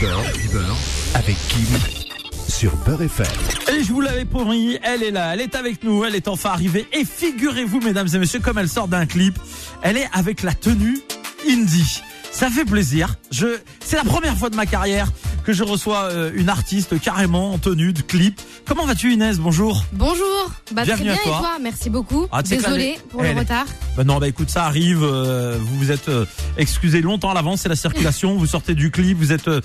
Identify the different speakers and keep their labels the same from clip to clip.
Speaker 1: Beurre, beurre avec Kim sur Beurre FM.
Speaker 2: Et je vous l'avais promis, elle est là, elle est avec nous, elle est enfin arrivée. Et figurez-vous, mesdames et messieurs, comme elle sort d'un clip, elle est avec la tenue indie. Ça fait plaisir. C'est la première fois de ma carrière que je reçois euh, une artiste carrément en tenue de clip. Comment vas-tu Inès? Bonjour.
Speaker 3: Bonjour, bah, très
Speaker 2: Bienvenue à
Speaker 3: bien
Speaker 2: toi.
Speaker 3: et toi Merci beaucoup.
Speaker 2: Ah, est-
Speaker 3: pour le
Speaker 2: elle est-
Speaker 3: retard.
Speaker 2: Bah non, bah écoute, ça arrive. euh, vous vous êtes euh, excusé longtemps à l'avance, c'est la circulation. vous sortez du clip, vous êtes, euh,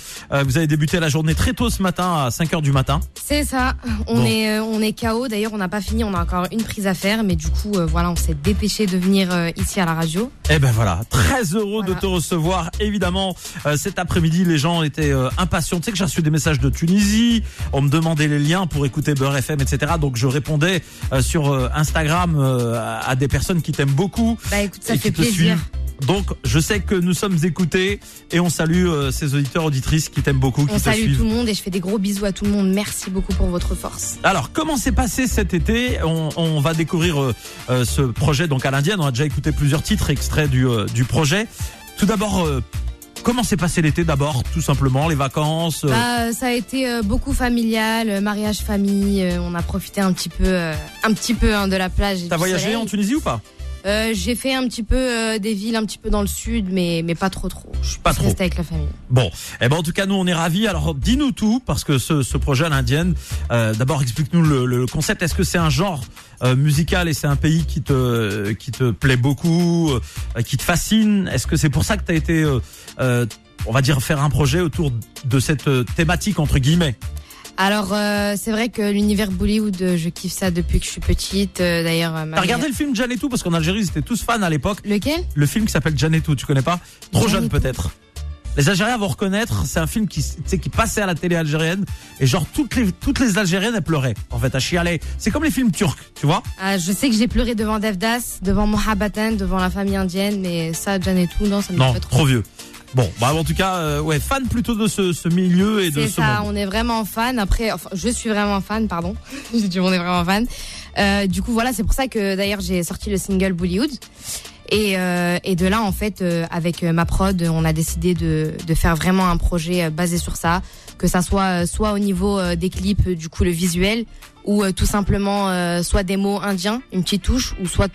Speaker 2: vous avez débuté la journée très tôt ce matin à 5 heures du matin.
Speaker 3: C'est ça. On
Speaker 2: Bon.
Speaker 3: est on est KO. D'ailleurs, on n'a pas fini. On a encore une prise à faire, mais du coup, voilà, on s'est dépêché de venir ici à la radio.
Speaker 2: Eh ben voilà, très heureux de te recevoir. Évidemment, cet après-midi, les gens étaient euh, impatients. Tu sais que j'ai reçu des messages de Tunisie. On me demandait les liens pour écouter Beurre FM, etc. Donc je répondais euh, sur euh, Instagram euh, à- des personnes qui t'aiment beaucoup.
Speaker 3: Bah écoute, ça
Speaker 2: et
Speaker 3: fait
Speaker 2: qui te
Speaker 3: plaisir.
Speaker 2: suivent. Donc je sais que nous sommes écoutés et on salue euh, ces auditeurs auditrices qui t'aiment beaucoup, qui
Speaker 3: On
Speaker 2: te
Speaker 3: salue
Speaker 2: suivent.
Speaker 3: tout le monde et je fais des gros bisous à tout le monde. Merci beaucoup pour votre force.
Speaker 2: Alors, comment s'est passé cet été? On, on va découvrir euh, euh, ce projet donc à l'Indienne. On a déjà écouté plusieurs titres extraits du, du projet. Tout d'abord, comment s'est passé l'été D'abord, tout simplement, les vacances. euh,
Speaker 3: Bah, ça a été euh, beaucoup familial, euh, mariage, famille. on a profité un petit peu, un petit peu hein, de la plage.
Speaker 2: T'as voyagé
Speaker 3: soleil.
Speaker 2: en Tunisie ou pas?
Speaker 3: Euh, J'ai fait un petit peu euh, des villes, un petit peu dans le sud, mais mais pas trop trop. Je suis
Speaker 2: Pas trop.
Speaker 3: restée avec la famille.
Speaker 2: Bon, eh ben en tout cas nous on est ravis. Alors dis-nous tout parce que ce, ce projet à l'Indienne. euh, D'abord explique-nous le, le concept. Est-ce que c'est un genre euh, musical et c'est un pays qui te qui te plaît beaucoup, euh, qui te fascine? Est-ce que c'est pour ça que t'as été euh, euh, on va dire faire un projet autour de cette thématique entre guillemets?
Speaker 3: Alors euh, c'est vrai que l'univers Bollywood, euh, je kiffe ça depuis que je suis petite. Euh, D'ailleurs, ma
Speaker 2: T'as regardé
Speaker 3: mère-
Speaker 2: le film Jan et tout parce qu'en Algérie ils étaient tous fans à l'époque.
Speaker 3: lequel?
Speaker 2: Le film qui s'appelle Jan et tout, tu connais pas? Trop jeune peut-être. Les Algériens vont reconnaître, c'est un film qui, qui passait à la télé algérienne et genre toutes les toutes les Algériennes elles pleuraient en fait, à chialer. C'est comme les films turcs, tu vois?
Speaker 3: Ah, Je sais que j'ai pleuré devant Devdas, devant Mohabatan, devant la famille indienne, mais ça, Jan et tout, non, ça me
Speaker 2: Non,
Speaker 3: fait
Speaker 2: trop.
Speaker 3: trop.
Speaker 2: vieux. Bon, bah en tout cas, euh, ouais, fan plutôt de ce, ce milieu et de
Speaker 3: C'est
Speaker 2: ce
Speaker 3: ça,
Speaker 2: monde.
Speaker 3: on est vraiment fan. Après, enfin, je suis vraiment fan, pardon. J'ai dit on est vraiment fan. Euh, du coup, voilà, c'est pour ça que d'ailleurs j'ai sorti le single Bollywood. Et, euh, et de là, en fait, euh, avec ma prod, on a décidé de, de faire vraiment un projet euh, basé sur ça, que ça soit euh, soit au niveau des clips, du coup le visuel, ou euh, tout simplement euh, soit des mots indiens, une petite touche, ou soit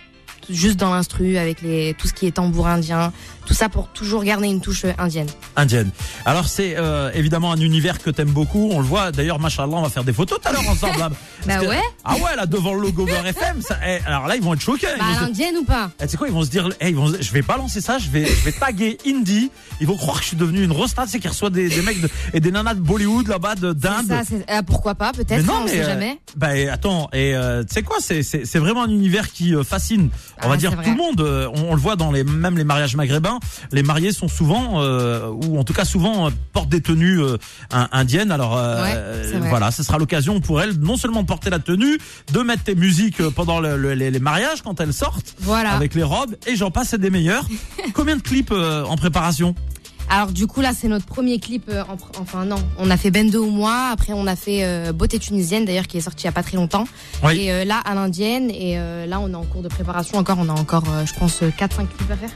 Speaker 3: juste dans l'instru avec les tout ce qui est tambour indien, tout ça pour toujours garder une touche euh, indienne.
Speaker 2: Indienne. Alors c'est euh, évidemment un univers que t'aimes beaucoup. On le voit. D'ailleurs, machallah, on va faire des photos tout à l'heure ensemble. là. Parce
Speaker 3: Bah
Speaker 2: que-
Speaker 3: ouais.
Speaker 2: Ah ouais, là devant le logo Beurre FM. Ça, eh, alors là, ils vont être choqués.
Speaker 3: Bah l'indienne ou pas?
Speaker 2: Eh, tu sais quoi, ils vont se dire, eh, ils vont, je vais balancer ça, je vais, je vais taguer Indie. Ils vont croire que je suis devenu une rosta, tu sais, qui reçoit des, des mecs de- et des nanas de Bollywood là-bas, de- d'Inde.
Speaker 3: C'est- euh, pourquoi pas, peut-être,
Speaker 2: non,
Speaker 3: hein, on
Speaker 2: mais,
Speaker 3: sait
Speaker 2: euh,
Speaker 3: jamais.
Speaker 2: Bah attends, et euh, tu sais quoi, c'est c'est c'est vraiment un univers qui euh, fascine. On
Speaker 3: Ah,
Speaker 2: va dire
Speaker 3: c'est
Speaker 2: tout le monde. euh, On, on le voit dans les même les mariages maghrébins. Les mariés sont souvent, euh, ou en tout cas souvent, euh, portent des tenues euh, in- indiennes. Alors euh,
Speaker 3: Ouais,
Speaker 2: voilà, ce sera l'occasion pour elles non seulement de porter la tenue, de mettre tes musiques pendant le- le- les, les mariages quand elles sortent.
Speaker 3: Voilà.
Speaker 2: Avec les robes et j'en passe c'est des meilleurs. Combien de clips euh, en préparation?
Speaker 3: Alors du coup là, c'est notre premier clip. euh, en enfin non, on a fait Bendo ou moi. Après, on a fait euh, Beauté tunisienne, d'ailleurs, qui est sorti il y a pas très longtemps.
Speaker 2: Oui.
Speaker 3: Et euh, là, à l'indienne. Et euh, là, on est en cours de préparation. Encore, on a encore, euh, je pense, 4-5 clips à faire.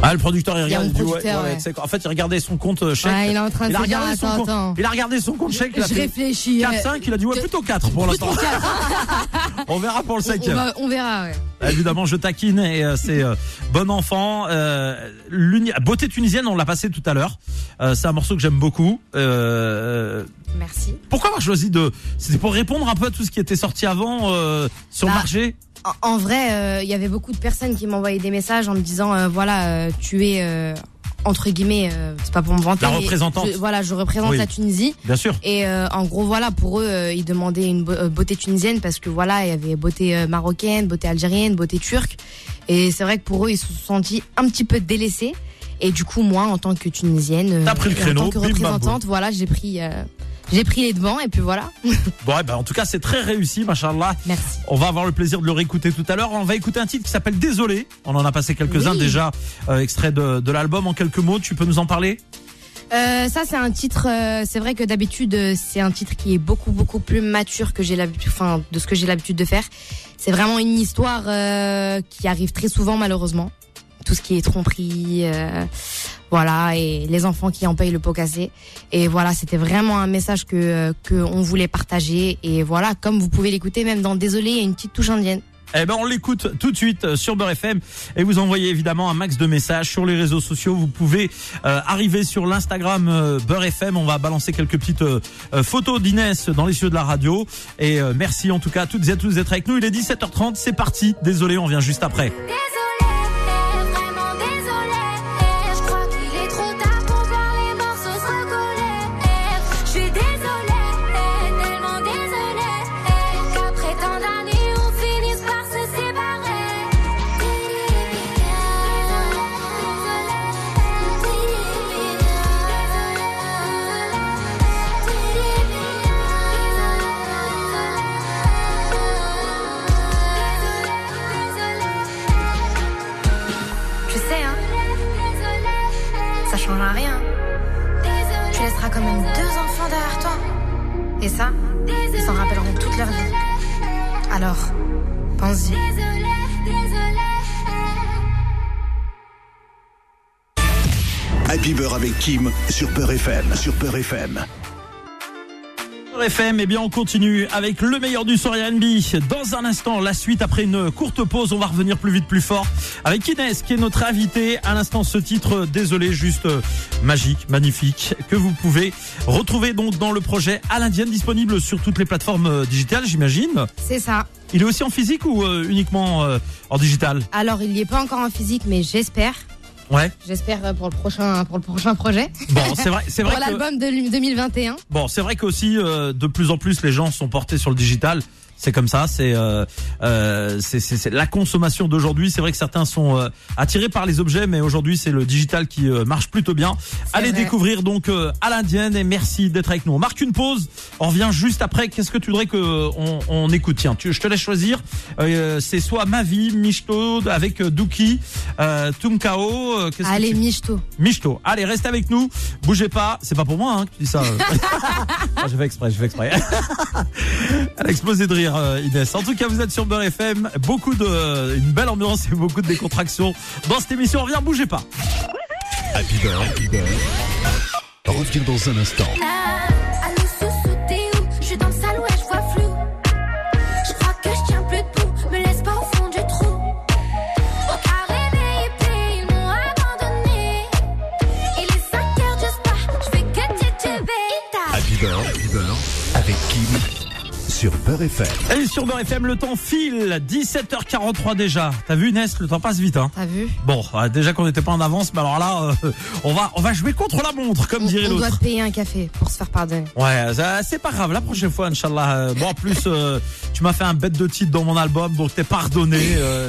Speaker 2: Ah, le producteur il regarde, il dit, ouais,
Speaker 3: producteur,
Speaker 2: ouais,
Speaker 3: ouais.
Speaker 2: En fait, il regardait son compte euh, chèque.
Speaker 3: Ah, il est en train de
Speaker 2: il a
Speaker 3: se dire,
Speaker 2: regardé son
Speaker 3: attends,
Speaker 2: compte.
Speaker 3: attends.
Speaker 2: Il a regardé son compte chèque. il a
Speaker 3: Je réfléchis.
Speaker 2: 4,
Speaker 3: euh,
Speaker 2: 5, il a dit ouais, plutôt 4 pour l'instant. On verra pour le
Speaker 3: on, on
Speaker 2: cinquième.
Speaker 3: va- on verra. Ouais.
Speaker 2: Évidemment, je taquine et euh, c'est euh, bon enfant. Euh, Beauté tunisienne, on l'a passé tout à l'heure. Euh, c'est un morceau que j'aime beaucoup. Euh,
Speaker 3: Merci.
Speaker 2: pourquoi avoir choisi de C'était pour répondre un peu à tout ce qui était sorti avant euh, sur le
Speaker 3: Bah,
Speaker 2: marché?
Speaker 3: En, en vrai, euh, il y avait beaucoup de personnes qui m'envoyaient des messages en me disant, euh, voilà, euh, tu es euh, entre guillemets, euh, c'est pas pour me vanter.
Speaker 2: La représentante.
Speaker 3: je- voilà, je représente
Speaker 2: Oui.
Speaker 3: la Tunisie.
Speaker 2: Bien sûr.
Speaker 3: Et euh, en gros, voilà, pour eux, euh, ils demandaient une beau- beauté tunisienne parce que voilà, il y avait beauté marocaine, beauté algérienne, beauté turque. Et c'est vrai que pour eux, ils se sont sentis un petit peu délaissés. Et du coup, moi, en tant que tunisienne,
Speaker 2: T'as pris le
Speaker 3: et
Speaker 2: créneau,
Speaker 3: en tant que
Speaker 2: bim,
Speaker 3: représentante, voilà, j'ai pris, euh, j'ai pris les devants. Et puis voilà.
Speaker 2: Bon, eh ben, en tout cas, c'est très réussi, machallah.
Speaker 3: Merci.
Speaker 2: On va avoir le plaisir de le réécouter tout à l'heure. On va écouter un titre qui s'appelle Désolé. On en a passé quelques-uns
Speaker 3: Oui.
Speaker 2: déjà, euh, extrait de, de l'album. En quelques mots, tu peux nous en parler?
Speaker 3: Euh, ça, c'est un titre. euh, c'est vrai que d'habitude, c'est un titre qui est beaucoup beaucoup plus mature que j'ai l'habitude, enfin, de ce que j'ai l'habitude de faire. C'est vraiment une histoire qui arrive très souvent, malheureusement. Tout ce qui est tromperie, euh, voilà, et les enfants qui en payent le pot cassé. Et voilà, c'était vraiment un message que euh, que on voulait partager. Et voilà, comme vous pouvez l'écouter, même dans Désolé, il y a une petite touche indienne.
Speaker 2: Eh ben on l'écoute tout de suite euh, sur Beurre FM et vous envoyez évidemment un max de messages sur les réseaux sociaux. Vous pouvez euh, arriver sur l'Instagram euh, Beurre FM. On va balancer quelques petites euh, photos d'Inès dans les cieux de la radio. Et merci en tout cas à toutes et à tous d'être avec nous. Il est 17h30, c'est parti. Désolé, on vient juste après.
Speaker 3: Pense-y.
Speaker 1: Happy Beurre avec Kim sur Peur FM. Sur Peur FM.
Speaker 2: FM, eh bien on continue avec le meilleur du soir R&B. Dans un instant, la suite après une courte pause, on va revenir plus vite, plus fort avec Inès qui est notre invitée. À l'instant, ce titre, désolé, juste euh, magique, magnifique, que vous pouvez retrouver donc dans le projet à l'Indienne, disponible sur toutes les plateformes euh, digitales, j'imagine.
Speaker 3: C'est ça.
Speaker 2: Il est aussi en physique ou euh, uniquement en digital?
Speaker 3: Alors, il n'y est pas encore en physique, mais j'espère.
Speaker 2: Ouais.
Speaker 3: J'espère euh, pour le prochain pour le prochain projet.
Speaker 2: Bon, c'est vrai, c'est vrai
Speaker 3: pour l'album de 2021.
Speaker 2: Bon, c'est vrai qu'aussi euh, de plus en plus les gens sont portés sur le digital c'est comme ça, c'est euh, euh, c'est la consommation d'aujourd'hui. C'est vrai que certains sont euh, attirés par les objets, mais aujourd'hui c'est le digital qui euh, marche plutôt bien. Allez découvrir donc à l'indienne et merci d'être avec nous. On marque une pause, on revient juste après. Qu'est-ce que tu voudrais que on, on écoute? Tiens, tu, je te laisse choisir. c'est soit Ma vie, Michto avec Duki, Tumkao.
Speaker 3: Allez Michto.
Speaker 2: Michto. Allez, reste avec nous. Bougez pas. C'est pas pour moi hein, que tu dis ça. Je fais exprès, je fais exprès. Elle a explosé de rire. Euh, Inès. En tout cas, vous êtes sur Beurre FM. Beaucoup de, une belle ambiance et beaucoup de décontraction dans cette émission. Reviens, bougez pas.
Speaker 1: Happy Beurre, Happy Beurre. Reviens dans un instant. Sur Beurre FM.
Speaker 2: Et sur Beurre FM, le temps file. 17h43 déjà. T'as vu Inès, le temps passe vite. Hein
Speaker 3: T'as vu?
Speaker 2: Bon, euh, déjà qu'on n'était pas en avance, mais alors là, euh, on va on va jouer contre la montre, comme dirait l'autre.
Speaker 3: On doit payer un café pour se faire pardonner.
Speaker 2: Ouais, c'est pas grave. La prochaine fois, Inch'Allah. Euh, bon, en plus, tu m'as fait un bête de titre dans mon album, donc t'es pardonné.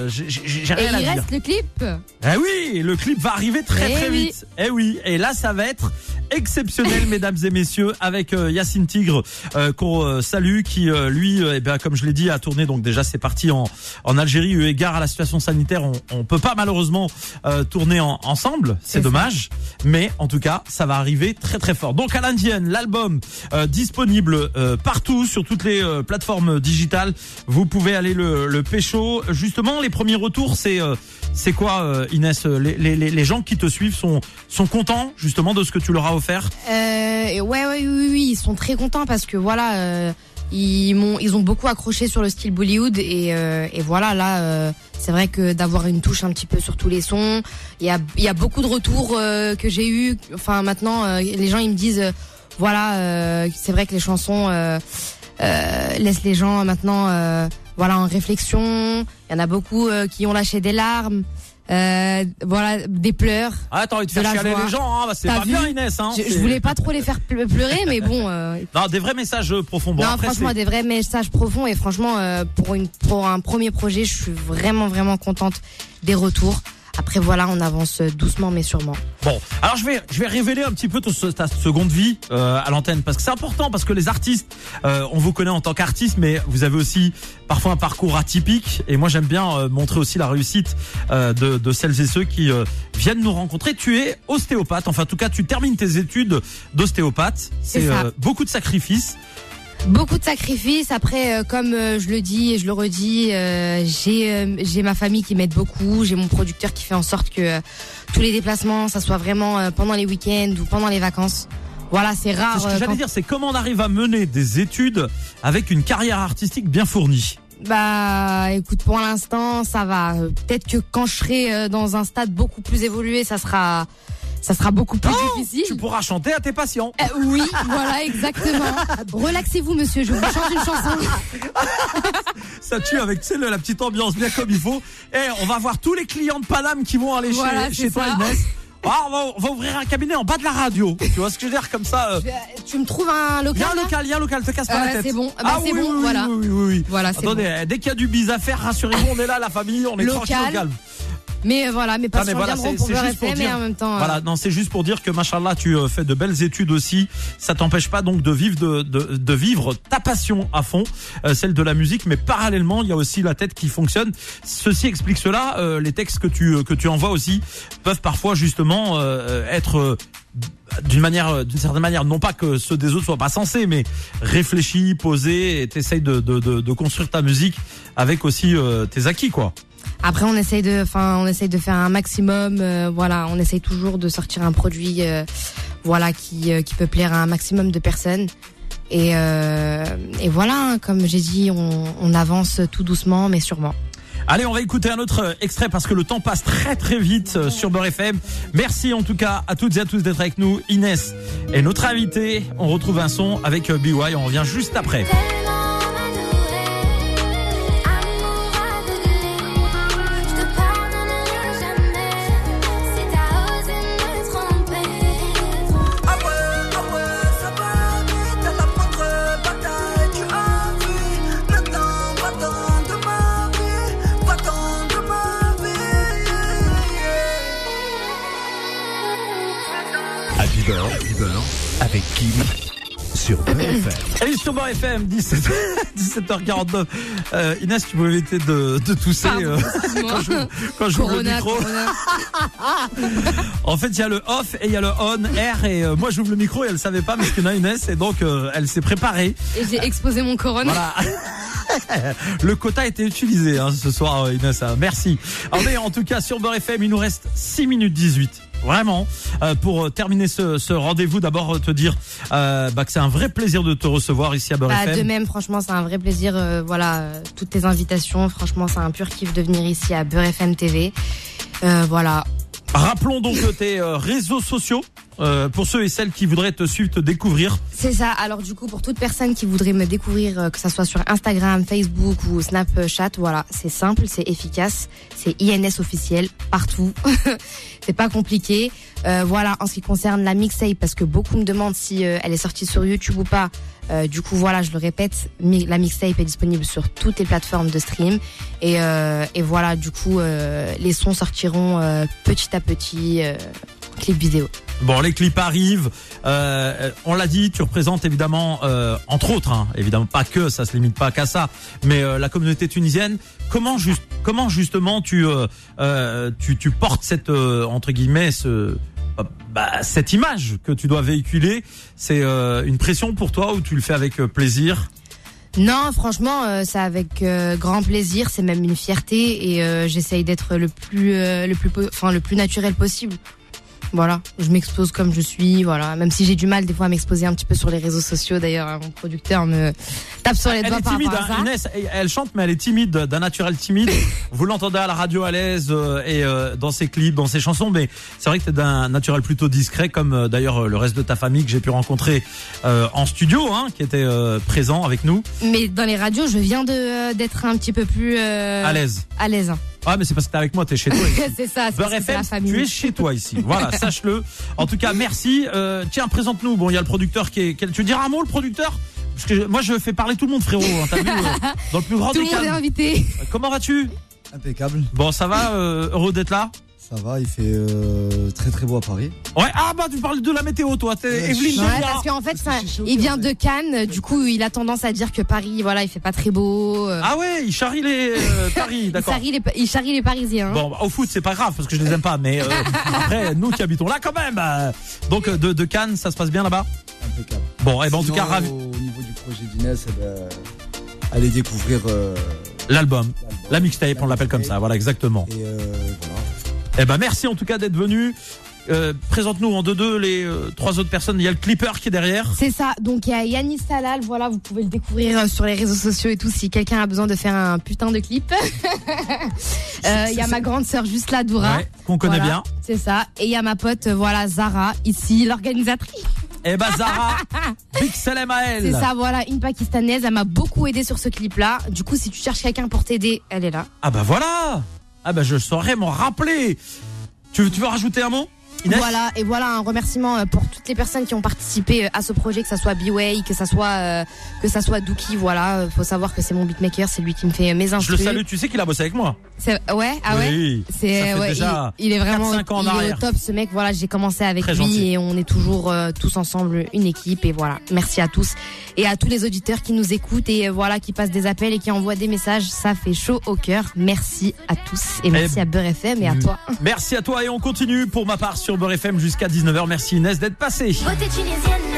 Speaker 2: J'ai rien
Speaker 3: à
Speaker 2: dire.
Speaker 3: Et il reste le clip?
Speaker 2: Eh oui, le clip va arriver très eh très vite. Eh oui, et là, ça va être exceptionnel, mesdames et messieurs, avec Yacine Tigre qu'on salue, qui lui, eh bien, comme je l'ai dit, a tourné. Donc déjà, c'est parti en, en Algérie. Eu égard à la situation sanitaire, on, on peut pas malheureusement euh, tourner en, ensemble. C'est dommage, mais en tout cas, ça va arriver très très fort. Donc à l'Indienne, l'album euh, disponible euh, partout sur toutes les plateformes digitales. Vous pouvez aller le, le pécho. Justement, les premiers retours, c'est c'est quoi, Inès? Les, les, les, gens qui te suivent sont sont contents justement de ce que tu leur as offert?
Speaker 3: ouais, ouais, oui, oui, oui, ils sont très contents parce que voilà ils m'ont, ils ont beaucoup accroché sur le style Bollywood et, euh, et voilà là, euh, c'est vrai que d'avoir une touche un petit peu sur tous les sons, il y a, y a beaucoup de retours euh, que j'ai eu. Enfin maintenant, les gens ils me disent, voilà, c'est vrai que les chansons laissent les gens maintenant, voilà, en réflexion. Il y en a beaucoup qui ont lâché des larmes. Euh, voilà, des pleurs.
Speaker 2: Ah, t'as envie de faire chialer les gens, hein, bah, c'est pas bien Inès. Hein,
Speaker 3: je, voulais pas trop les faire pleurer, mais bon. Euh...
Speaker 2: Non, des vrais messages profonds.
Speaker 3: non, franchement, des vrais messages profonds et franchement, euh, pour une pour un premier projet, je suis vraiment vraiment contente des retours. Après voilà, on avance doucement mais sûrement.
Speaker 2: Bon, alors je vais je vais révéler un petit peu ta seconde vie euh, à l'antenne parce que c'est important parce que les artistes, euh, on vous connaît en tant qu'artiste, mais vous avez aussi parfois un parcours atypique et moi j'aime bien euh, montrer aussi la réussite de, de celles et ceux qui viennent nous rencontrer. Tu es ostéopathe, enfin en tout cas tu termines tes études d'ostéopathe. C'est beaucoup de sacrifices.
Speaker 3: Beaucoup de sacrifices. Après, euh, comme euh, je le dis et je le redis, euh, j'ai euh, j'ai ma famille qui m'aide beaucoup. J'ai mon producteur qui fait en sorte que tous les déplacements, ça soit vraiment euh, pendant les week-ends ou pendant les vacances. Voilà, c'est rare.
Speaker 2: Ce que j'allais
Speaker 3: quand-
Speaker 2: dire, c'est comment on arrive à mener des études avec une carrière artistique bien fournie.
Speaker 3: Bah, écoute, pour l'instant, ça va. Peut-être que quand je serai dans un stade beaucoup plus évolué, ça sera, ça sera beaucoup plus
Speaker 2: Tu
Speaker 3: difficile.
Speaker 2: pourras chanter à tes patients.
Speaker 3: Euh, oui, voilà, exactement. Relaxez-vous, monsieur. Je vous chante une chanson.
Speaker 2: Ça tue avec tu la petite ambiance bien comme il faut. Et on va voir tous les clients de Paname qui vont aller
Speaker 3: Voilà,
Speaker 2: chez, chez toi. Inès. Ah, on, va, on va ouvrir un cabinet en bas de la radio. Tu vois ce que je veux dire comme ça euh,
Speaker 3: Euh, Tu me trouves un
Speaker 2: Il y
Speaker 3: local
Speaker 2: a un local, il y a un local, te casse pas
Speaker 3: Euh,
Speaker 2: la tête.
Speaker 3: c'est bon. Bah, c'est
Speaker 2: oui,
Speaker 3: bon,
Speaker 2: oui,
Speaker 3: voilà.
Speaker 2: Oui, oui, oui.
Speaker 3: Voilà,
Speaker 2: Attendez,
Speaker 3: bon.
Speaker 2: euh, dès qu'il y a du bise à faire, rassurez-vous, on est là, la famille, on est
Speaker 3: Local.
Speaker 2: tranquille calme.
Speaker 3: Mais euh, voilà, mes
Speaker 2: mais voilà,
Speaker 3: viendront pour leur et en même temps. euh,
Speaker 2: Voilà, non, c'est juste pour dire que machallah, tu euh, fais de belles études aussi. Ça t'empêche pas donc de vivre de, de, de vivre ta passion à fond, euh, celle de la musique, mais parallèlement, il y a aussi la tête qui fonctionne. Ceci explique cela. euh, les textes que tu que tu envoies aussi peuvent parfois justement euh, être euh, d'une manière, d'une certaine manière, non pas que ceux des autres soient pas sensés, mais réfléchis, posés, et t'essayes de, de, de, de construire ta musique avec aussi euh, tes acquis, quoi.
Speaker 3: Après, on essaye de, enfin, on essaye de faire un maximum. euh, voilà, on essaye toujours de sortir un produit, euh, voilà, qui euh, qui peut plaire à un maximum de personnes. Et euh, et voilà, hein, comme j'ai dit, on, on avance tout doucement, mais sûrement.
Speaker 2: Allez, on va écouter un autre extrait parce que le temps passe très très vite euh, sur Beurre FM. Merci en tout cas à toutes et à tous d'être avec nous. Inès est notre invitée. On retrouve un son avec euh, BY. On revient juste après.
Speaker 1: Sur Beurre FM,
Speaker 2: 17, 17h49. Euh, Inès, tu peux éviter de, de tousser
Speaker 3: Pardon,
Speaker 2: euh, quand je, quand j'ouvre le micro. En fait, il y a le off et il y a le on, air. Et euh, moi, j'ouvre le micro et elle savait pas, mais ce qu'il y en a Inès. Et donc, euh, elle s'est préparée.
Speaker 3: Et j'ai exposé mon corona.
Speaker 2: Voilà. Le quota a été utilisé hein, ce soir, Inès. hein. Merci. Alors, mais en tout cas, sur Beurre FM, il nous reste 6 minutes 18. Vraiment. Euh, pour euh, terminer ce, ce rendez-vous, d'abord euh, te dire euh, bah, que c'est un vrai plaisir de te recevoir ici à Beurre
Speaker 3: Bah, de même, franchement, c'est un vrai plaisir. euh, voilà, euh, toutes tes invitations. Franchement, c'est un pur kiff de venir ici à Beurre FM TV. Euh, voilà.
Speaker 2: Rappelons donc tes euh, réseaux sociaux euh, pour ceux et celles qui voudraient te suivre, te découvrir.
Speaker 3: C'est ça. Alors du coup, pour toute personne qui voudrait me découvrir, euh, que ça soit sur Instagram, Facebook ou Snapchat, voilà, c'est simple, c'est efficace, c'est INS officiel partout. c'est pas compliqué. Euh, voilà, en ce qui concerne la mixtape, parce que beaucoup me demandent si elle est sortie sur YouTube ou pas. Du coup, voilà, je le répète, la mixtape est disponible sur toutes les plateformes de stream. Et, voilà, du coup, les sons sortiront petit à petit, clip vidéo.
Speaker 2: Bon, les clips arrivent. Euh, on l'a dit, tu représentes évidemment, euh, entre autres, hein, évidemment pas que, ça se limite pas qu'à ça, mais euh, la communauté tunisienne. Comment juste, comment justement tu, euh, euh, tu, tu portes cette euh, entre guillemets ce bah, cette image que tu dois véhiculer, c'est euh, une pression pour toi ou tu le fais avec plaisir?
Speaker 3: Non, franchement, euh, c'est avec euh, grand plaisir. C'est même une fierté et euh, j'essaye d'être le plus, euh, le plus, enfin le plus naturel possible. Voilà, je m'expose comme je suis. Voilà, même si j'ai du mal des fois à m'exposer un petit peu sur les réseaux sociaux. D'ailleurs, mon producteur me tape sur les
Speaker 2: Elle
Speaker 3: doigts
Speaker 2: est
Speaker 3: par
Speaker 2: timide,
Speaker 3: rapport à
Speaker 2: hein,
Speaker 3: ça.
Speaker 2: Inès. Elle- chante, mais elle est timide, d'un naturel timide. Vous l'entendez à la radio à l'aise euh, et euh, dans ses clips, dans ses chansons, mais c'est vrai que t'es d'un naturel plutôt discret, comme euh, d'ailleurs le reste de ta famille que j'ai pu rencontrer en studio, hein, qui était présent avec nous,
Speaker 3: Mais dans les radios, je viens de d'être un petit peu plus
Speaker 2: à l'aise.
Speaker 3: À l'aise.
Speaker 2: Ah, mais c'est parce que t'es avec moi, t'es chez toi.
Speaker 3: c'est ça. C'est c'est la
Speaker 2: FM,
Speaker 3: famille.
Speaker 2: tu es chez toi ici. Voilà, sache-le. En tout cas, merci. Euh, tiens, présente-nous. Bon, il y a le producteur qui est. qui Tu veux dire un mot, le producteur? Parce que moi, je fais parler tout le monde, frérot. hein, T'as vu euh, Dans le plus grand
Speaker 3: Tout le monde est invité.
Speaker 2: Comment vas-tu?
Speaker 4: Impeccable,
Speaker 2: Bon, ça va euh, Heureux d'être là?
Speaker 4: Ça va, il fait euh, très très beau à Paris.
Speaker 2: Ouais, ah bah tu parles de la météo toi, t'es
Speaker 4: Ouais,
Speaker 2: Evelyne
Speaker 4: je-
Speaker 3: Ouais, parce qu'en fait, ça,
Speaker 4: c'est chaud,
Speaker 3: il vient
Speaker 4: en
Speaker 3: de Cannes. Du coup, il a tendance à dire que Paris, voilà, il fait pas très beau. euh,
Speaker 2: Ah ouais, il charrie les euh, Paris,
Speaker 3: il,
Speaker 2: d'accord.
Speaker 3: charrie les, il charrie les Parisiens.
Speaker 2: Bon, bah, au foot, c'est pas grave parce que je les aime pas, mais euh, après, nous qui habitons là quand même. donc de, de Cannes, ça se passe bien là-bas?
Speaker 4: Impeccable.
Speaker 2: Bon, et ben en tout cas, ravi.
Speaker 4: Au niveau du projet d'Inès, eh ben, allez découvrir euh,
Speaker 2: L'album, la mixtape,
Speaker 4: La
Speaker 2: on l'appelle comme ça. Voilà, exactement.
Speaker 4: Et euh.
Speaker 2: Eh ben merci en tout cas d'être venu. Euh, Présente-nous en deux deux les euh, trois autres personnes. Il y a le clipper qui est derrière.
Speaker 3: C'est ça. Donc il y a Yanis Salal, voilà, vous pouvez le découvrir euh, sur les réseaux sociaux et tout si quelqu'un a besoin de faire un putain de clip. Euh, Il y a ma grande sœur juste là, Doura.
Speaker 2: Ouais, qu'on connaît
Speaker 3: Voilà,
Speaker 2: bien.
Speaker 3: C'est ça. Et il y a ma pote, voilà, Zara, ici, l'organisatrice.
Speaker 2: Eh ben Zara, big salam à elle.
Speaker 3: C'est ça, voilà, une pakistanaise. Elle m'a beaucoup aidé sur ce clip-là. Du coup, si tu cherches quelqu'un pour t'aider, elle est là.
Speaker 2: Ah bah voilà. Ah bah je saurais m'en rappeler. Tu veux, tu veux rajouter un mot Inès?
Speaker 3: Voilà, et voilà un remerciement euh, pour toutes les personnes qui ont participé euh, à ce projet, que ça soit B-Way, que ça soit euh, que ça soit Dookie, voilà. Faut savoir que c'est mon beatmaker, c'est lui qui me fait mes
Speaker 2: Je le salue, tu sais qu'il a bossé avec moi.
Speaker 3: C'est- Ouais, ah ouais?
Speaker 2: Oui,
Speaker 3: C'est
Speaker 2: ça fait
Speaker 3: ouais,
Speaker 2: déjà
Speaker 3: il, il est vraiment
Speaker 2: 4-5 ans
Speaker 3: il est au top ce mec. Voilà, j'ai commencé avec
Speaker 2: Très
Speaker 3: lui
Speaker 2: gentil.
Speaker 3: et on est toujours euh, tous ensemble une équipe et voilà. Merci à tous et à tous les auditeurs qui nous écoutent et euh, voilà qui passent des appels et qui envoient des messages. Ça fait chaud au cœur. Merci à tous et merci
Speaker 2: Eh
Speaker 3: à Beurre FM et à
Speaker 2: mm.
Speaker 3: toi.
Speaker 2: Merci à toi et on continue pour ma part sur Beurre FM jusqu'à 19h. Merci Inès d'être passée.
Speaker 5: Beauté tunisienne.